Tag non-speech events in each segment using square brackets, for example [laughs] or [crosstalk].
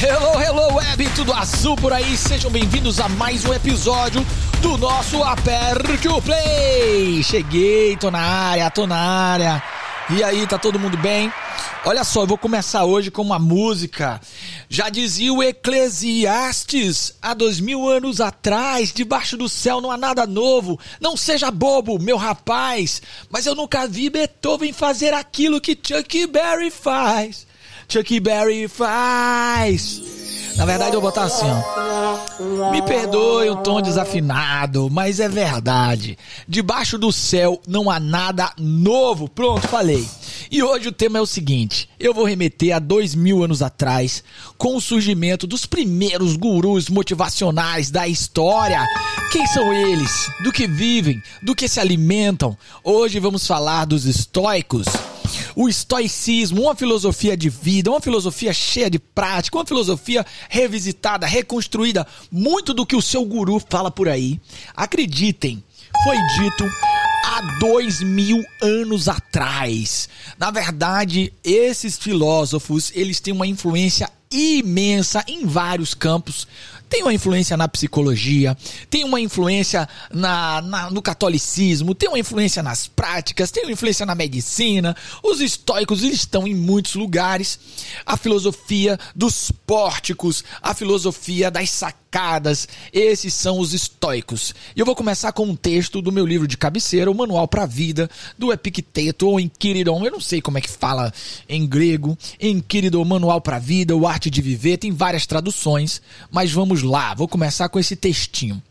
Hello, hello, web, tudo azul por aí. Sejam bem-vindos a mais um episódio do nosso Aperte o Play. Cheguei, tô na área, tô na área. E aí, tá todo mundo bem? Olha só, eu vou começar hoje com uma música. Já dizia o Eclesiastes, há dois mil anos atrás, debaixo do céu não há nada novo. Não seja bobo, meu rapaz. Mas eu nunca vi Beethoven fazer aquilo que Chuck Berry faz. Chuck Berry faz. Na verdade, eu vou botar assim, ó. Me perdoe o tom desafinado, mas é verdade. Debaixo do céu não há nada novo. Pronto, falei. E hoje o tema é o seguinte: eu vou remeter a dois mil anos atrás, com o surgimento dos primeiros gurus motivacionais da história. Quem são eles? Do que vivem? Do que se alimentam? Hoje vamos falar dos estoicos o estoicismo, uma filosofia de vida, uma filosofia cheia de prática, uma filosofia revisitada, reconstruída, muito do que o seu guru fala por aí. Acreditem, foi dito há dois mil anos atrás. Na verdade, esses filósofos eles têm uma influência imensa em vários campos tem uma influência na psicologia, tem uma influência na, na, no catolicismo, tem uma influência nas práticas, tem uma influência na medicina. Os estoicos estão em muitos lugares. A filosofia dos pórticos, a filosofia das sacadas, esses são os estoicos. E eu vou começar com um texto do meu livro de cabeceira, o Manual para a Vida, do Epicteto ou Enquiridon. Eu não sei como é que fala em grego. Enquiridon, Manual para a Vida, o Arte de Viver, tem várias traduções, mas vamos Vamos lá, vou começar com esse textinho.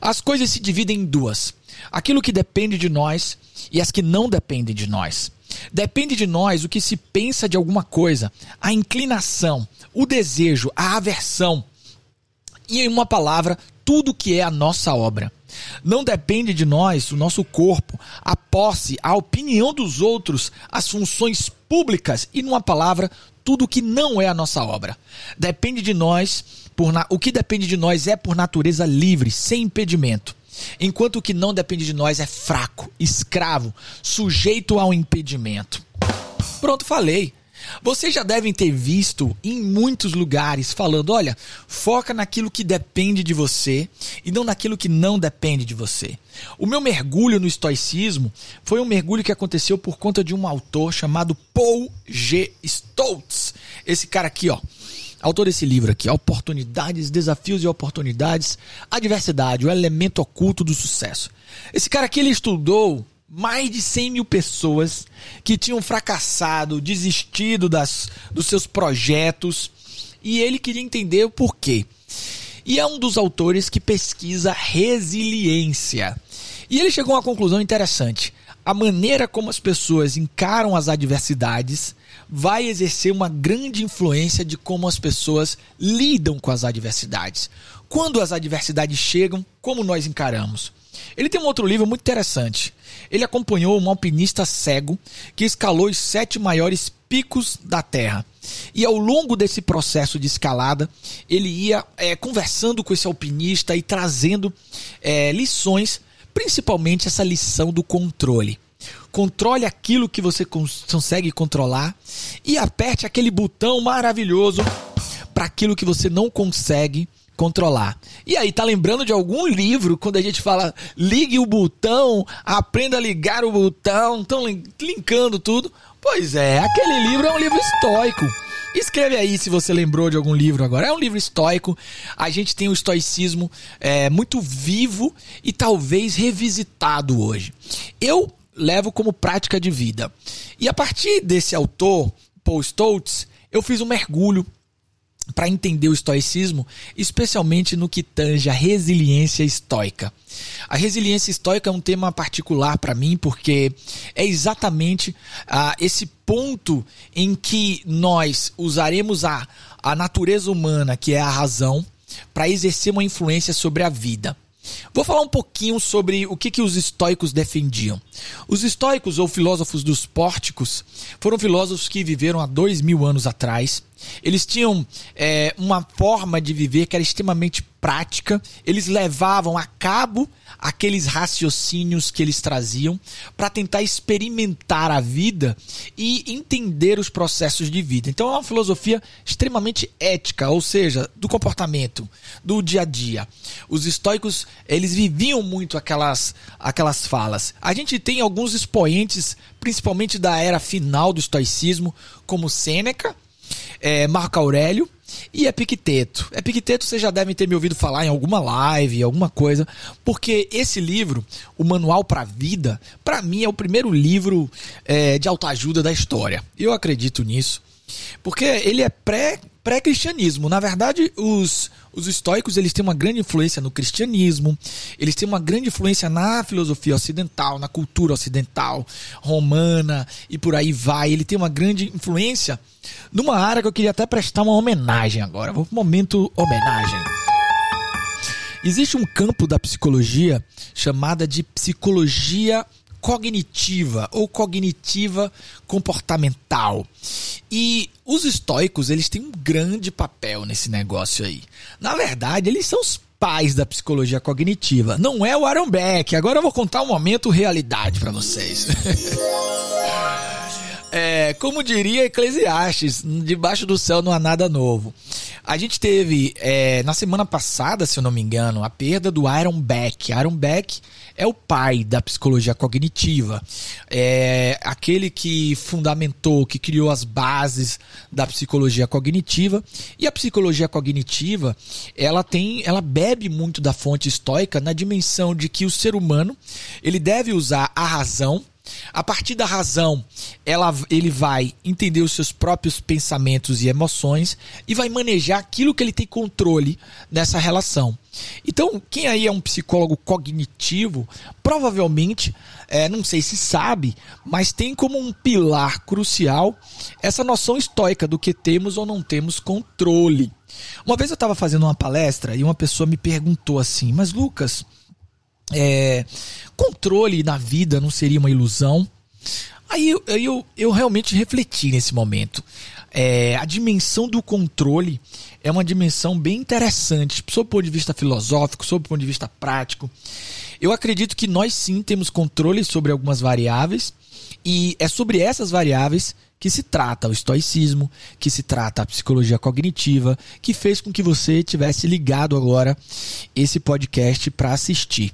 As coisas se dividem em duas: aquilo que depende de nós e as que não dependem de nós. Depende de nós o que se pensa de alguma coisa, a inclinação, o desejo, a aversão. E em uma palavra, tudo que é a nossa obra. Não depende de nós, o nosso corpo, a posse, a opinião dos outros, as funções públicas e, numa palavra, tudo que não é a nossa obra. Depende de nós por na... o que depende de nós é por natureza livre, sem impedimento. Enquanto o que não depende de nós é fraco, escravo, sujeito ao impedimento. Pronto, falei. Vocês já devem ter visto em muitos lugares falando: olha, foca naquilo que depende de você e não naquilo que não depende de você. O meu mergulho no estoicismo foi um mergulho que aconteceu por conta de um autor chamado Paul G. Stoltz. Esse cara aqui, ó autor desse livro aqui, Oportunidades, Desafios e Oportunidades, a Diversidade, o Elemento Oculto do Sucesso. Esse cara aqui, ele estudou mais de 100 mil pessoas que tinham fracassado, desistido das, dos seus projetos, e ele queria entender o porquê. E é um dos autores que pesquisa resiliência. E ele chegou a uma conclusão interessante. A maneira como as pessoas encaram as adversidades vai exercer uma grande influência de como as pessoas lidam com as adversidades. Quando as adversidades chegam, como nós encaramos? Ele tem um outro livro muito interessante. Ele acompanhou um alpinista cego que escalou os sete maiores picos da Terra. E ao longo desse processo de escalada, ele ia é, conversando com esse alpinista e trazendo é, lições, principalmente essa lição do controle. Controle aquilo que você consegue controlar e aperte aquele botão maravilhoso para aquilo que você não consegue controlar. E aí, tá lembrando de algum livro quando a gente fala ligue o botão, aprenda a ligar o botão, estão linkando tudo? Pois é, aquele livro é um livro estoico. Escreve aí se você lembrou de algum livro agora. É um livro estoico. A gente tem o estoicismo é, muito vivo e talvez revisitado hoje. Eu levo como prática de vida. E a partir desse autor, Paul Stoltz, eu fiz um mergulho para entender o estoicismo, especialmente no que tange a resiliência estoica. A resiliência estoica é um tema particular para mim porque é exatamente ah, esse ponto em que nós usaremos a, a natureza humana, que é a razão, para exercer uma influência sobre a vida. Vou falar um pouquinho sobre o que, que os estoicos defendiam. Os estoicos, ou filósofos dos pórticos, foram filósofos que viveram há dois mil anos atrás eles tinham é, uma forma de viver que era extremamente prática, eles levavam a cabo aqueles raciocínios que eles traziam para tentar experimentar a vida e entender os processos de vida. Então é uma filosofia extremamente ética, ou seja, do comportamento, do dia a dia. Os estoicos, eles viviam muito aquelas aquelas falas. A gente tem alguns expoentes, principalmente da era final do estoicismo, como Sêneca, é, Marco Aurélio e Epicteto. Epicteto vocês já devem ter me ouvido falar em alguma live, alguma coisa, porque esse livro, o Manual para a Vida, para mim é o primeiro livro é, de autoajuda da história. Eu acredito nisso, porque ele é pré pré-cristianismo. Na verdade, os, os estoicos eles têm uma grande influência no cristianismo, eles têm uma grande influência na filosofia ocidental, na cultura ocidental, romana e por aí vai. Ele tem uma grande influência numa área que eu queria até prestar uma homenagem agora. Vou momento homenagem. Existe um campo da psicologia chamada de psicologia cognitiva ou cognitiva comportamental. E os estoicos, eles têm um grande papel nesse negócio aí. Na verdade, eles são os pais da psicologia cognitiva. Não é o Aaron Beck. Agora eu vou contar um momento realidade para vocês. [laughs] é, como diria Eclesiastes, debaixo do céu não há nada novo. A gente teve, é, na semana passada, se eu não me engano, a perda do Aaron Beck. Aaron Beck é o pai da psicologia cognitiva. É aquele que fundamentou, que criou as bases da psicologia cognitiva. E a psicologia cognitiva, ela tem, ela bebe muito da fonte estoica na dimensão de que o ser humano, ele deve usar a razão a partir da razão, ela, ele vai entender os seus próprios pensamentos e emoções e vai manejar aquilo que ele tem controle nessa relação. Então, quem aí é um psicólogo cognitivo, provavelmente, é, não sei se sabe, mas tem como um pilar crucial essa noção estoica do que temos ou não temos controle. Uma vez eu estava fazendo uma palestra e uma pessoa me perguntou assim: Mas Lucas, é, controle na vida não seria uma ilusão? Aí eu, eu, eu realmente refleti nesse momento. É, a dimensão do controle é uma dimensão bem interessante, sob o ponto de vista filosófico, sob o ponto de vista prático. Eu acredito que nós sim temos controle sobre algumas variáveis, e é sobre essas variáveis que se trata o estoicismo, que se trata a psicologia cognitiva, que fez com que você tivesse ligado agora esse podcast para assistir.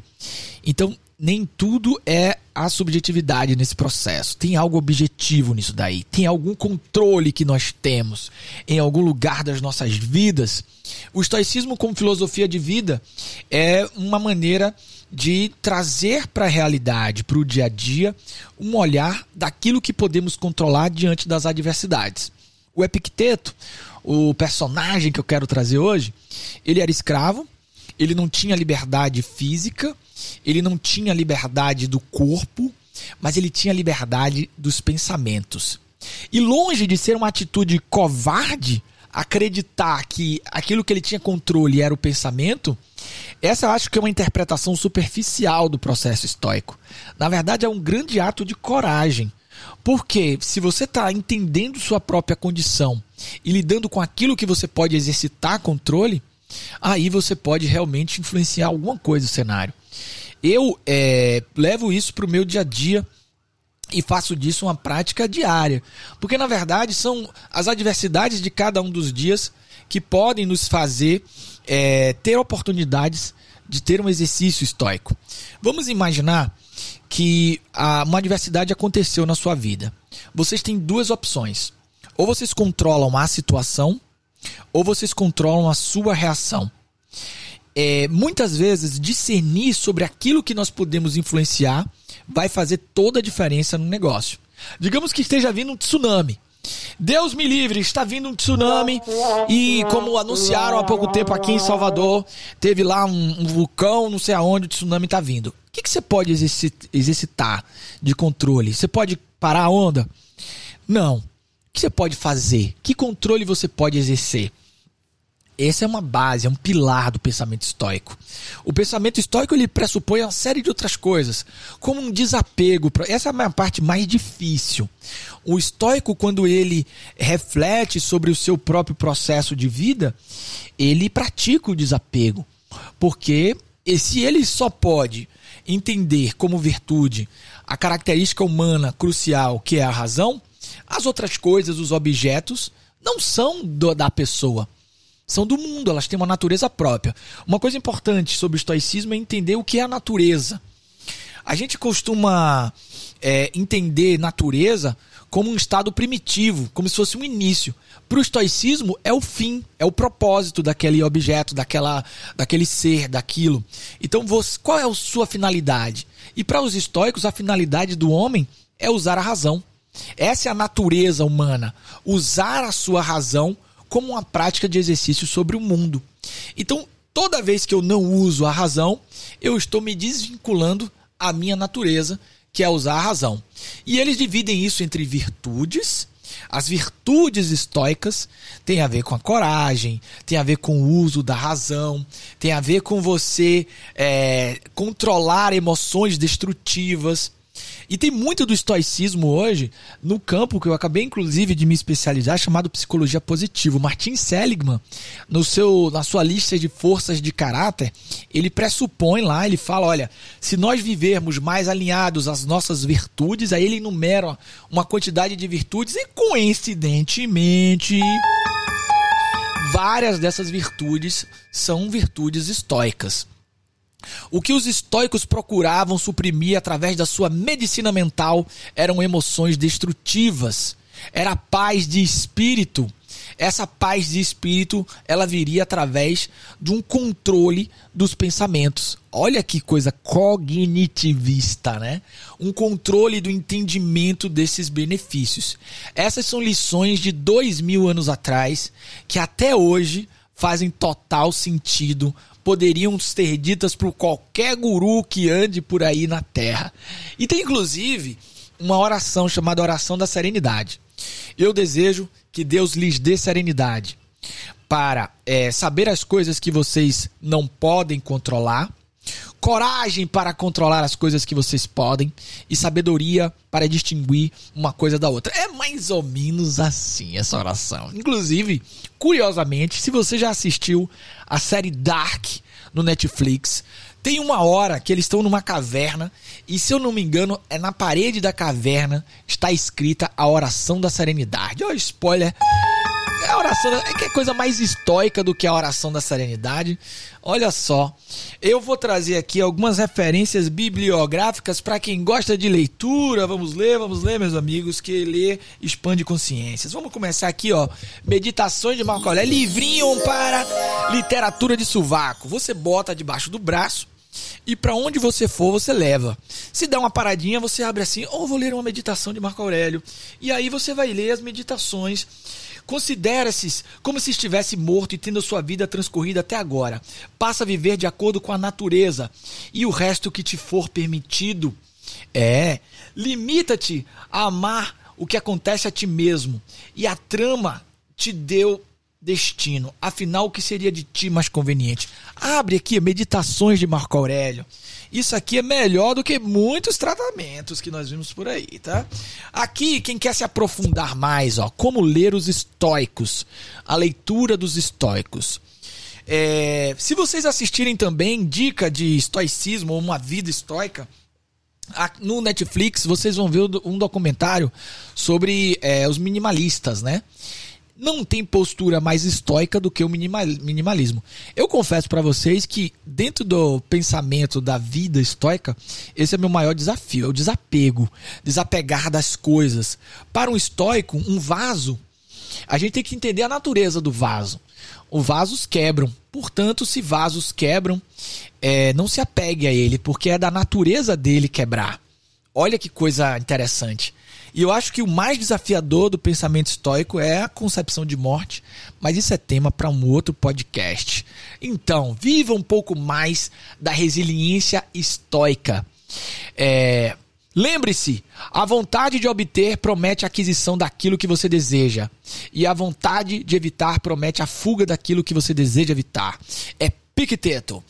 Então, nem tudo é a subjetividade nesse processo. Tem algo objetivo nisso daí. Tem algum controle que nós temos em algum lugar das nossas vidas. O estoicismo, como filosofia de vida, é uma maneira de trazer para a realidade, para o dia a dia, um olhar daquilo que podemos controlar diante das adversidades. O Epicteto, o personagem que eu quero trazer hoje, ele era escravo, ele não tinha liberdade física, ele não tinha liberdade do corpo, mas ele tinha liberdade dos pensamentos. E longe de ser uma atitude covarde, acreditar que aquilo que ele tinha controle era o pensamento, essa eu acho que é uma interpretação superficial do processo estoico. Na verdade, é um grande ato de coragem. Porque se você está entendendo sua própria condição e lidando com aquilo que você pode exercitar controle, aí você pode realmente influenciar alguma coisa no cenário. Eu é, levo isso para o meu dia a dia e faço disso uma prática diária. Porque, na verdade, são as adversidades de cada um dos dias que podem nos fazer é, ter oportunidades de ter um exercício estoico. Vamos imaginar que a, uma adversidade aconteceu na sua vida. Vocês têm duas opções. Ou vocês controlam a situação, ou vocês controlam a sua reação. É, muitas vezes, discernir sobre aquilo que nós podemos influenciar vai fazer toda a diferença no negócio. Digamos que esteja vindo um tsunami. Deus me livre, está vindo um tsunami e como anunciaram há pouco tempo aqui em Salvador, teve lá um, um vulcão, não sei aonde o tsunami está vindo. O que, que você pode exercitar de controle? Você pode parar a onda? Não. O que você pode fazer? Que controle você pode exercer? Essa é uma base, é um pilar do pensamento estoico. O pensamento estoico ele pressupõe uma série de outras coisas, como um desapego. Essa é a parte mais difícil. O estoico, quando ele reflete sobre o seu próprio processo de vida, ele pratica o desapego. Porque se ele só pode entender como virtude a característica humana crucial que é a razão, as outras coisas, os objetos, não são do, da pessoa são do mundo, elas têm uma natureza própria. Uma coisa importante sobre o estoicismo é entender o que é a natureza. A gente costuma é, entender natureza como um estado primitivo, como se fosse um início. Para o estoicismo é o fim, é o propósito daquele objeto, daquela, daquele ser, daquilo. Então, você, qual é a sua finalidade? E para os estoicos, a finalidade do homem é usar a razão. Essa é a natureza humana, usar a sua razão como uma prática de exercício sobre o mundo. Então, toda vez que eu não uso a razão, eu estou me desvinculando à minha natureza, que é usar a razão. E eles dividem isso entre virtudes. As virtudes estoicas têm a ver com a coragem, tem a ver com o uso da razão, tem a ver com você é, controlar emoções destrutivas. E tem muito do estoicismo hoje no campo que eu acabei inclusive de me especializar, chamado psicologia positiva. Martin Seligman, no seu, na sua lista de forças de caráter, ele pressupõe lá, ele fala, olha, se nós vivermos mais alinhados às nossas virtudes, aí ele enumera uma quantidade de virtudes e coincidentemente várias dessas virtudes são virtudes estoicas. O que os estoicos procuravam suprimir através da sua medicina mental eram emoções destrutivas. Era paz de espírito. Essa paz de espírito, ela viria através de um controle dos pensamentos. Olha que coisa cognitivista, né? Um controle do entendimento desses benefícios. Essas são lições de dois mil anos atrás que até hoje fazem total sentido poderiam ser ditas por qualquer guru que ande por aí na terra. E tem inclusive uma oração chamada Oração da Serenidade. Eu desejo que Deus lhes dê serenidade para é, saber as coisas que vocês não podem controlar coragem para controlar as coisas que vocês podem e sabedoria para distinguir uma coisa da outra. É mais ou menos assim essa oração. Inclusive, curiosamente, se você já assistiu a série Dark no Netflix, tem uma hora que eles estão numa caverna e, se eu não me engano, é na parede da caverna está escrita a oração da serenidade. Oh, spoiler a oração é que é coisa mais estoica do que a oração da serenidade. Olha só, eu vou trazer aqui algumas referências bibliográficas para quem gosta de leitura. Vamos ler, vamos ler, meus amigos, que ler expande consciências. Vamos começar aqui, ó. Meditações de Marco Aurélio, livrinho para literatura de sovaco. Você bota debaixo do braço e para onde você for, você leva. Se der uma paradinha, você abre assim, ou oh, vou ler uma meditação de Marco Aurélio. E aí você vai ler as meditações Considera-se como se estivesse morto e tendo sua vida transcorrida até agora. Passa a viver de acordo com a natureza e o resto que te for permitido. É, limita-te a amar o que acontece a ti mesmo e a trama te deu destino. Afinal, o que seria de ti mais conveniente? Abre aqui Meditações de Marco Aurélio. Isso aqui é melhor do que muitos tratamentos que nós vimos por aí, tá? Aqui, quem quer se aprofundar mais, ó, como ler os estoicos, a leitura dos estoicos. É, se vocês assistirem também dica de estoicismo ou uma vida estoica, no Netflix vocês vão ver um documentário sobre é, os minimalistas, né? Não tem postura mais estoica do que o minimalismo. Eu confesso para vocês que dentro do pensamento da vida estoica, esse é meu maior desafio, é o desapego, desapegar das coisas. Para um estoico, um vaso, a gente tem que entender a natureza do vaso. Os vasos quebram, portanto, se vasos quebram, é, não se apegue a ele, porque é da natureza dele quebrar. Olha que coisa interessante. E eu acho que o mais desafiador do pensamento estoico é a concepção de morte, mas isso é tema para um outro podcast. Então, viva um pouco mais da resiliência estoica. É, Lembre-se, a vontade de obter promete a aquisição daquilo que você deseja, e a vontade de evitar promete a fuga daquilo que você deseja evitar. É Picteto.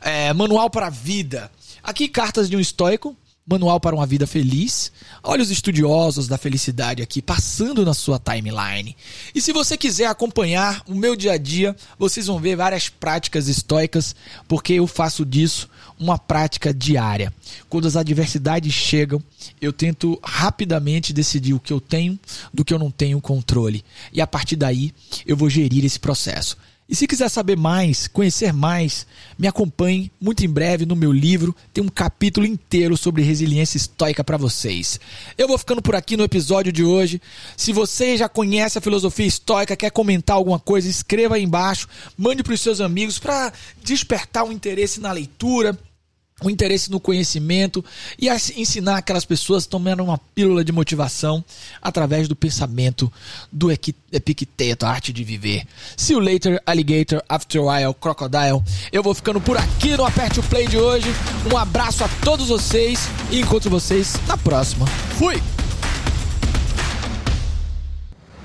É, manual para a vida. Aqui cartas de um estoico, Manual para uma Vida Feliz. Olha os estudiosos da felicidade aqui passando na sua timeline. E se você quiser acompanhar o meu dia a dia, vocês vão ver várias práticas estoicas, porque eu faço disso uma prática diária. Quando as adversidades chegam, eu tento rapidamente decidir o que eu tenho do que eu não tenho controle. E a partir daí, eu vou gerir esse processo. E se quiser saber mais, conhecer mais, me acompanhe muito em breve no meu livro. Tem um capítulo inteiro sobre resiliência estoica para vocês. Eu vou ficando por aqui no episódio de hoje. Se você já conhece a filosofia estoica, quer comentar alguma coisa, escreva aí embaixo, mande para os seus amigos para despertar um interesse na leitura, o interesse no conhecimento e ensinar aquelas pessoas tomar uma pílula de motivação através do pensamento do Epicteto, a arte de viver. See you later, alligator, after a while, crocodile. Eu vou ficando por aqui no Aperte o Play de hoje. Um abraço a todos vocês e encontro vocês na próxima. Fui!